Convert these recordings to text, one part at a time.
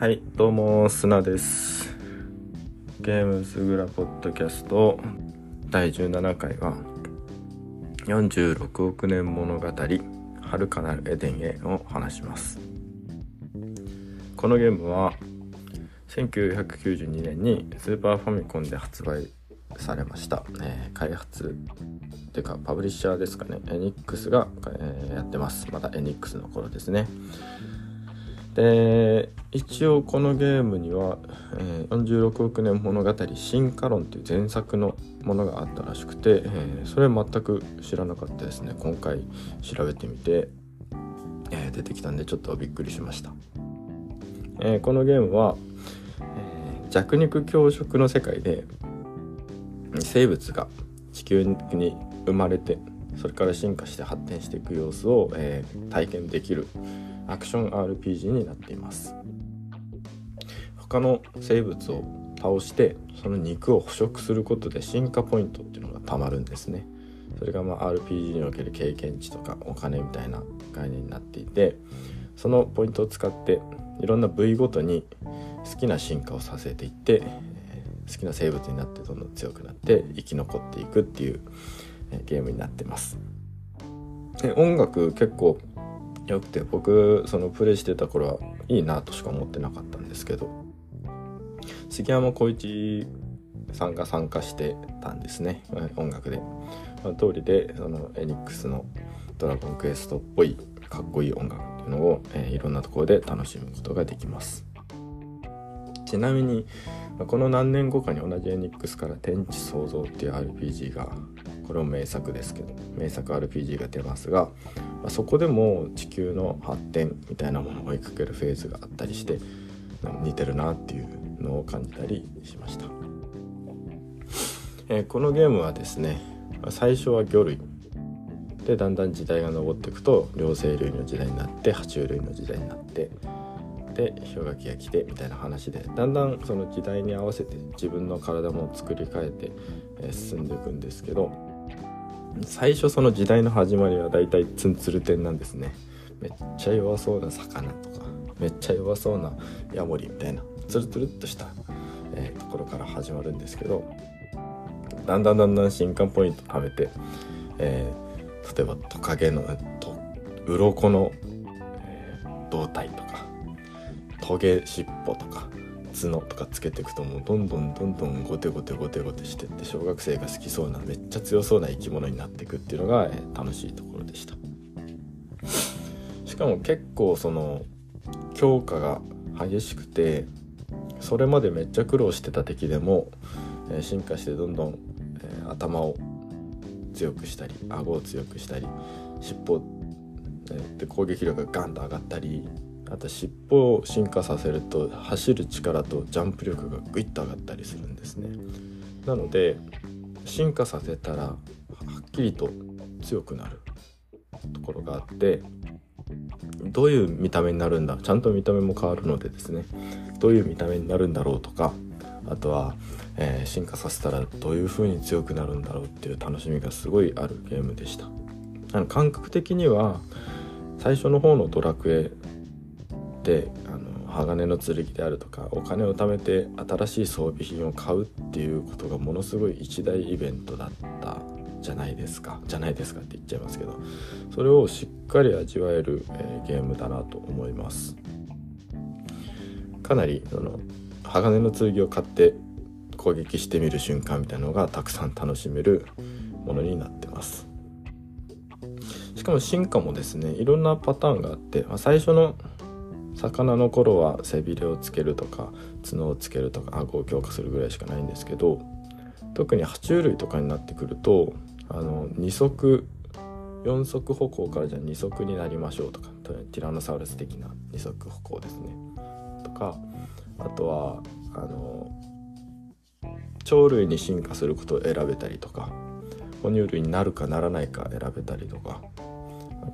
はいどうも砂です。ゲームすぐらポッドキャスト第17回は46億年物語遥かなるエデンへを話します。このゲームは1992年にスーパーファミコンで発売されました、えー、開発てかパブリッシャーですかね。エニックスが、えー、やってます。まだエニックスの頃ですね。で一応このゲームには、えー、46億年物語進化論っていう前作のものがあったらしくて、えー、それ全く知らなかったですね。今回調べてみて、えー、出てきたんでちょっとびっくりしました、えー、このゲームは、えー、弱肉強食の世界で生物が地球に生まれてそれから進化して発展していく様子を、えー、体験できるアクション RPG になっています。他の生物を倒してその肉を捕食することで進化ポイントっていうのがたまるんですね。それがまあ RPG における経験値とかお金みたいな概念になっていてそのポイントを使っていろんな部位ごとに好きな進化をさせていって好きな生物になってどんどん強くなって生き残っていくっていうゲームになってます。で音楽結構良くて僕そのプレイしてた頃はいいなとしか思ってなかったんですけど杉山浩一さんが参加してたんですね。音楽で、まあ、通りでそのエニックスの「ドラゴンクエスト」っぽいかっこいい音楽っていうのを、えー、いろんなところで楽しむことができます。ちなみにこの何年後かに同じエニックスから「天地創造」っていう RPG がこれも名作ですけど名作 RPG が出ますが、まあ、そこでも地球の発展みたいなものを追いかけるフェーズがあったりして似てるなっていうのを感じたりしました、えー、このゲームはですね最初は魚類。でだんだん時代が上っていくと両生類の時代になって爬虫類の時代になってで氷河期が来てみたいな話でだんだんその時代に合わせて自分の体も作り変えて、え進んでいくんですけど最初その時代の始まりはだいたいツンツルテンなんですね。めっちゃ弱そうな魚とかめっちゃ弱そうなヤモリみたいなツルツルっとした、え、ところから始まるんですけどだんだんだんだん新刊ポイント貯めて、えー、例えばトカゲのと鱗の、えー、胴体とかトゲ尻尾とか角とかつけていくともうどんどんどんどんゴテゴテゴテゴテしてって小学生が好きそうなめっちゃ強そうな生き物になっていくっていうのが、え、楽しいところでした。しかも結構その強化が激しくてそれまでめっちゃ苦労してた敵でも、え、進化してどんどん、え、頭を強くしたり顎を強くしたり尻尾、で攻撃力がガンと上がったりあと尻尾を進化させると走る力とジャンプ力がグイッと上がったりするんですね。なので進化させたらはっきりと強くなる。ところがあってどういう見た目になるんだちゃんと見た目も変わるのでですねどういう見た目になるんだろうとかあとは、えー、進化させたらどういう風に強くなるんだろうっていう楽しみがすごいあるゲームでした。あの感覚的には最初の方のドラクエであの鋼の剣であるとかお金を貯めて新しい装備品を買うっていうことがものすごい一大イベントだったじゃないですかじゃないですかって言っちゃいますけどそれをしっかり味わえる、えー、ゲームだなと思います。かなりその鋼の剣を買って攻撃してみる瞬間みたいなのがたくさん楽しめるものになってます。しかも進化もですねいろんなパターンがあって、まあ、最初の魚の頃は背びれをつけるとか角をつけるとか顎を強化するぐらいしかないんですけど特に爬虫類とかになってくるとあの2足4足歩行からじゃあ2足になりましょうとかティラノサウルス的な2足歩行ですね。とかあとはあの鳥類に進化することを選べたりとか哺乳類になるかならないか選べたりとか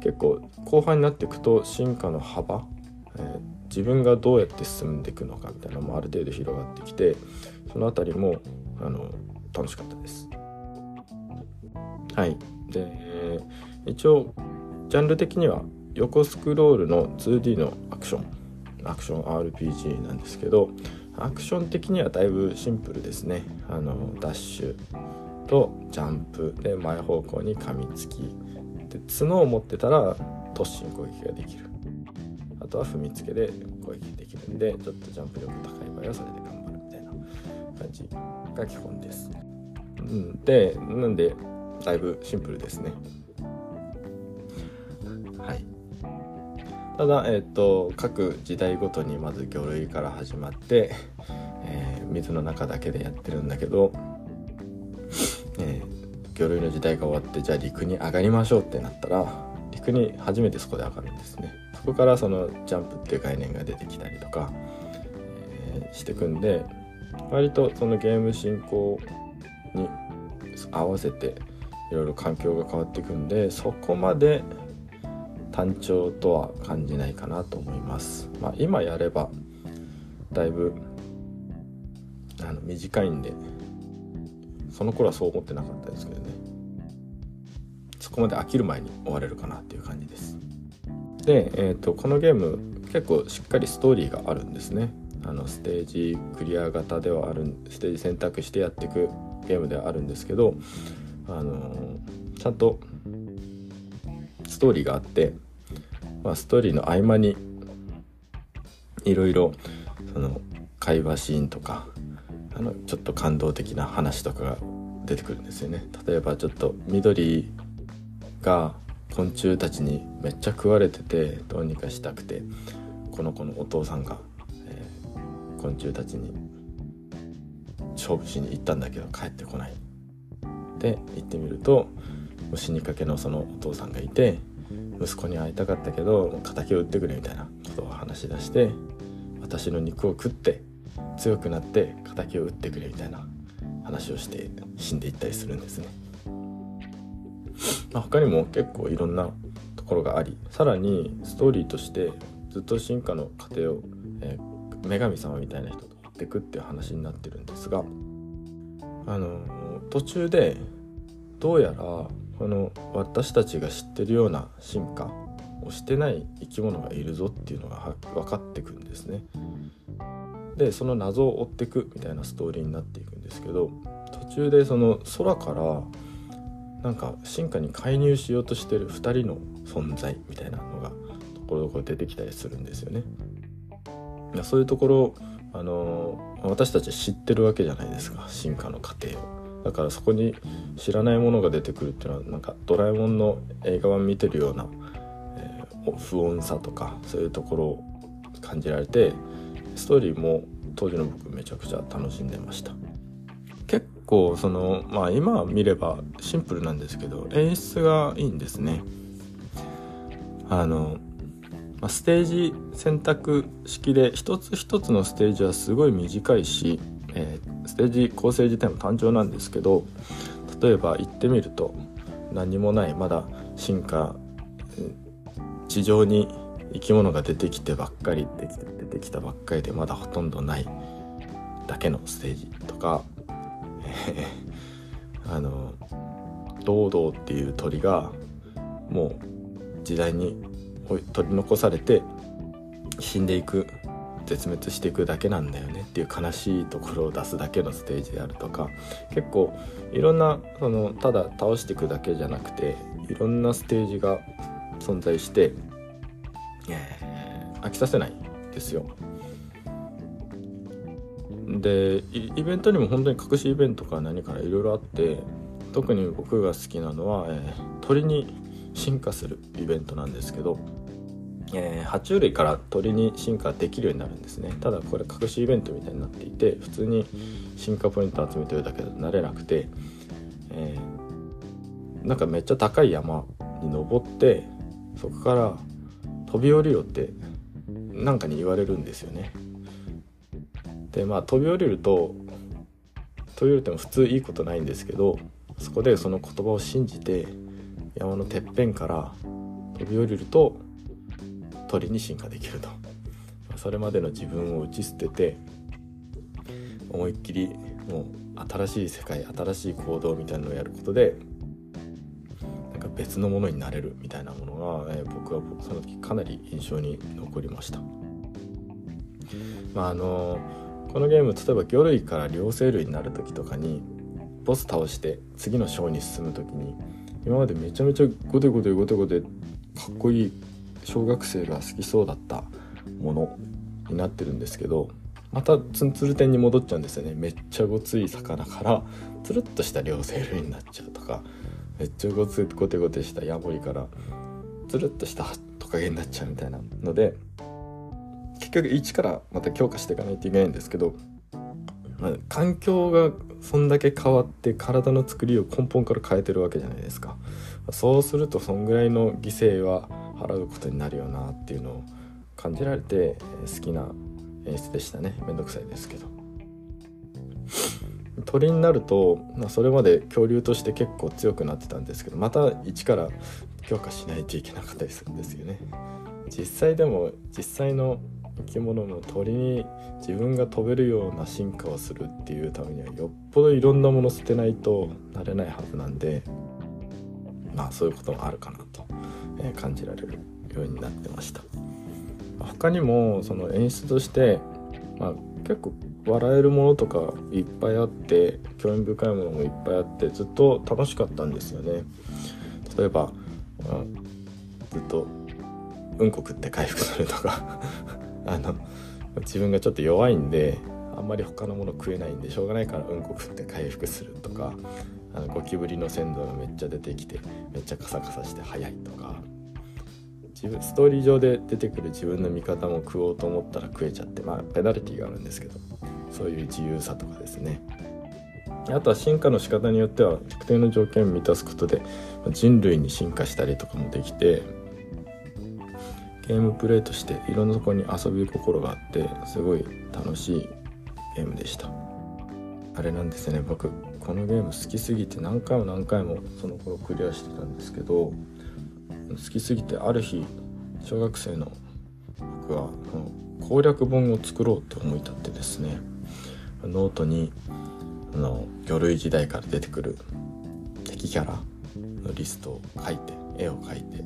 結構後半になっていくと進化の幅え、自分がどうやって進んでいくのかみたいなのもある程度広がってきてその辺りもあの楽しかったです。はい。で一応ジャンル的には横スクロールの 2D のアクション。アクション RPG なんですけどアクション的にはだいぶシンプルですね。あのダッシュとジャンプ。で前方向に噛みつき。で角を持ってたら突進攻撃ができる。あとは踏みつけで攻撃できるんでちょっとジャンプ力高い場合はそれで頑張るみたいな感じが基本です、うん、でなんでだいぶシンプルですね。はい。ただ、えーと、各時代ごとにまず魚類から始まって、えー、水の中だけでやってるんだけど、えー、魚類の時代が終わってじゃあ陸に上がりましょうってなったら陸に初めてそこで上がるんですね。そこからそのジャンプっていう概念が出てきたりとか、えー、してくんで割とそのゲーム進行に合わせていろいろ環境が変わっていくんでそこまで単調とは感じないかなと思います。まあ、今やればだいぶあの短いんでその頃はそう思ってなかったですけどねそこまで飽きる前に終われるかなっていう感じですで、えーと、このゲーム結構しっかりストーリーがあるんですね。あのステージクリア型ではあるステージ選択してやっていくゲームではあるんですけどあのちゃんとストーリーがあってまあ、ストーリーの合間にいろいろその会話シーンとかあのちょっと感動的な話とかが出てくるんですよね。例えばちょっと緑が昆虫たちにめっちゃ食われててどうにかしたくてこの子のお父さんが、えー、昆虫たちに勝負しに行ったんだけど帰ってこないで行ってみると死にかけのそのお父さんがいて息子に会いたかったけど敵を撃ってくれみたいなことを話し出して私の肉を食って強くなって敵を撃ってくれみたいな話をして死んでいったりするんですね。他にも結構いろんなころがありさらにストーリーとしてずっと進化の過程を、えー、女神様みたいな人と追っていくっていう話になってるんですがあの途中でどうやらこの私たちが知ってるような進化をしてない生き物がいるぞっていうのが分かってくんですね。でその謎を追っていくみたいなストーリーになっていくんですけど途中でその空からなんか進化に介入しようとしてる2人の存在みたいなのがところどころ出てきたりするんですよね。そういうところあの私たち知ってるわけじゃないですか進化の過程を。だからそこに知らないものが出てくるっていうのはなんかドラえもんの映画版見てるような、えー、不穏さとかそういうところを感じられてストーリーも当時の僕めちゃくちゃ楽しんでました構そのまあ今見ればシンプルなんですけど演出がいいんですね。あのステージ選択式で一つ一つのステージはすごい短いしえー、ステージ構成自体も単調なんですけど例えば行ってみると何もないまだ進化地上に生き物が出てきてばっかり出てきたばっかりでまだほとんどないだけのステージとか、あの堂々っていう鳥がもう時代に取り残されて死んでいく絶滅していくだけなんだよねっていう悲しいところを出すだけのステージであるとか結構いろんなそのただ倒していくだけじゃなくていろんなステージが存在して、飽きさせないですよ。でイベントにも本当に隠しイベントか何からいろいろあって特に僕が好きなのは、えー、鳥に進化するイベントなんですけどえー、爬虫類から鳥に進化できるようになるんですね。ただこれ隠しイベントみたいになっていて普通に進化ポイント集めてるだけでなれなくて、えー、なんかめっちゃ高い山に登ってそこから飛び降りろってなんかに言われるんですよね。でまあ飛び降りると飛び降りても普通いいことないんですけどそこでその言葉を信じて山のてっぺんから飛び降りると鳥に進化できると。それまでの自分を打ち捨てて思いっきりもう新しい世界新しい行動みたいなのをやることでなんか別のものになれるみたいなものが、え、僕はその時かなり印象に残りました。まああのこのゲーム例えば魚類から両生類になる時とかにボス倒して次の章に進む時に今までめちゃめちゃゴテゴテゴテゴテかっこいい小学生が好きそうだったものになってるんですけどまたツンツル点に戻っちゃうんですよね。めっちゃごつい魚からつるっとした両生類になっちゃうとかめっちゃごつゴテゴテしたヤモリからつるっとしたトカゲになっちゃうみたいなので局一からまた強化していかないといけないんですけど、まあ、環境がそんだけ変わって体の作りを根本から変えてるわけじゃないですか。そうするとそんぐらいの犠牲は払うことになるよなっていうのを感じられて好きな演出でしたね。めんどくさいですけど。鳥になるとまそれまで恐竜として結構強くなってたんですけどまた一から強化しないといけなかったりするんですよね。実際でも実際の生き物の鳥に自分が飛べるような進化をするっていうためにはよっぽどいろんなもの捨てないとなれないはずなんでまあそういうこともあるかなと、え感じられるようになってました。他にもその演出として、まあ、結構笑えるものとかいっぱいあって興味深いものもいっぱいあってずっと楽しかったんですよね。例えば、まあ、ずっとうんこ食って回復するとか。あの自分がちょっと弱いんであんまり他のもの食えないんでしょうがないからうんこ食って回復するとかあのゴキブリの鮮度がめっちゃ出てきてめっちゃカサカサして速いとか自分ストーリー上で出てくる自分の味方も食おうと思ったら食えちゃってまあペナルティーがあるんですけどそういう自由さとかですね。あとは進化の仕方によっては特定の条件を満たすことで人類に進化したりとかもできてゲームプレイとしていろんなところに遊び心があってすごい楽しいゲームでした。あれなんですね。僕このゲーム好きすぎて何回も何回もその頃クリアしてたんですけど好きすぎてある日小学生の僕はこの攻略本を作ろうって思い立ってですねノートにあの魚類時代から出てくる敵キャラのリストを書いて絵を描いて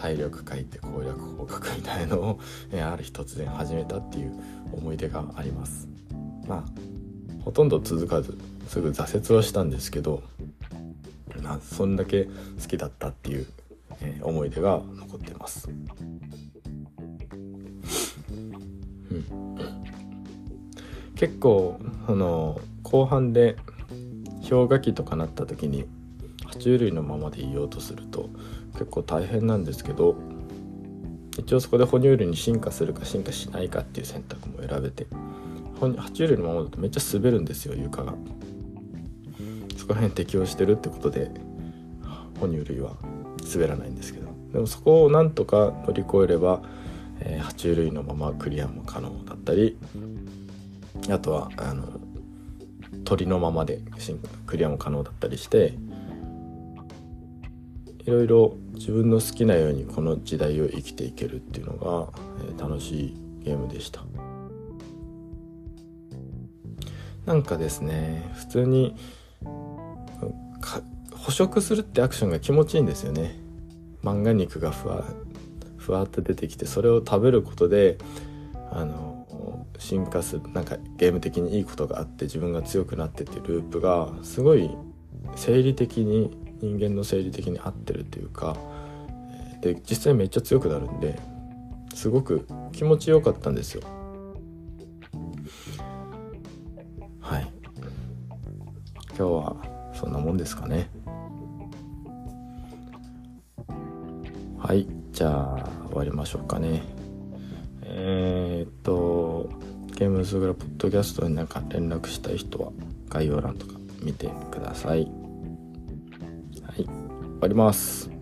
体力書いて攻略法書くみたいのを、えある日突然始めたっていう思い出があります。まあほとんど続かずすぐ挫折はしたんですけどまあそんだけ好きだったっていう、えー、思い出が残ってます。うん。結構あの後半で氷河期とかなった時に爬虫類のままでいようとすると結構大変なんですけど一応そこで哺乳類に進化するか進化しないかっていう選択も選べて爬虫類のままだとめっちゃ滑るんですよ床が。そこら辺適応してるってことで哺乳類は滑らないんですけど。でもそこをなんとか乗り越えれば、えー、爬虫類のままクリアも可能だったりあとはあの鳥のままでクリアも可能だったりしていろいろ自分の好きなようにこの時代を生きていけるっていうのが、楽しいゲームでした。なんかですね普通に捕食するってアクションが気持ちいいんですよね。漫画肉がふわふわっと出てきてそれを食べることであの進化するなんかゲーム的にいいことがあって自分が強くなってっていうループがすごい生理的に人間の生理的に合ってるっていうかで実際めっちゃ強くなるんですごく気持ちよかったんですよ。はい。今日はそんなもんですかね。はいじゃあ終わりましょうかね。えー、っとゲームズグラポッドキャストになんか連絡したい人は概要欄とか見てください。終わります。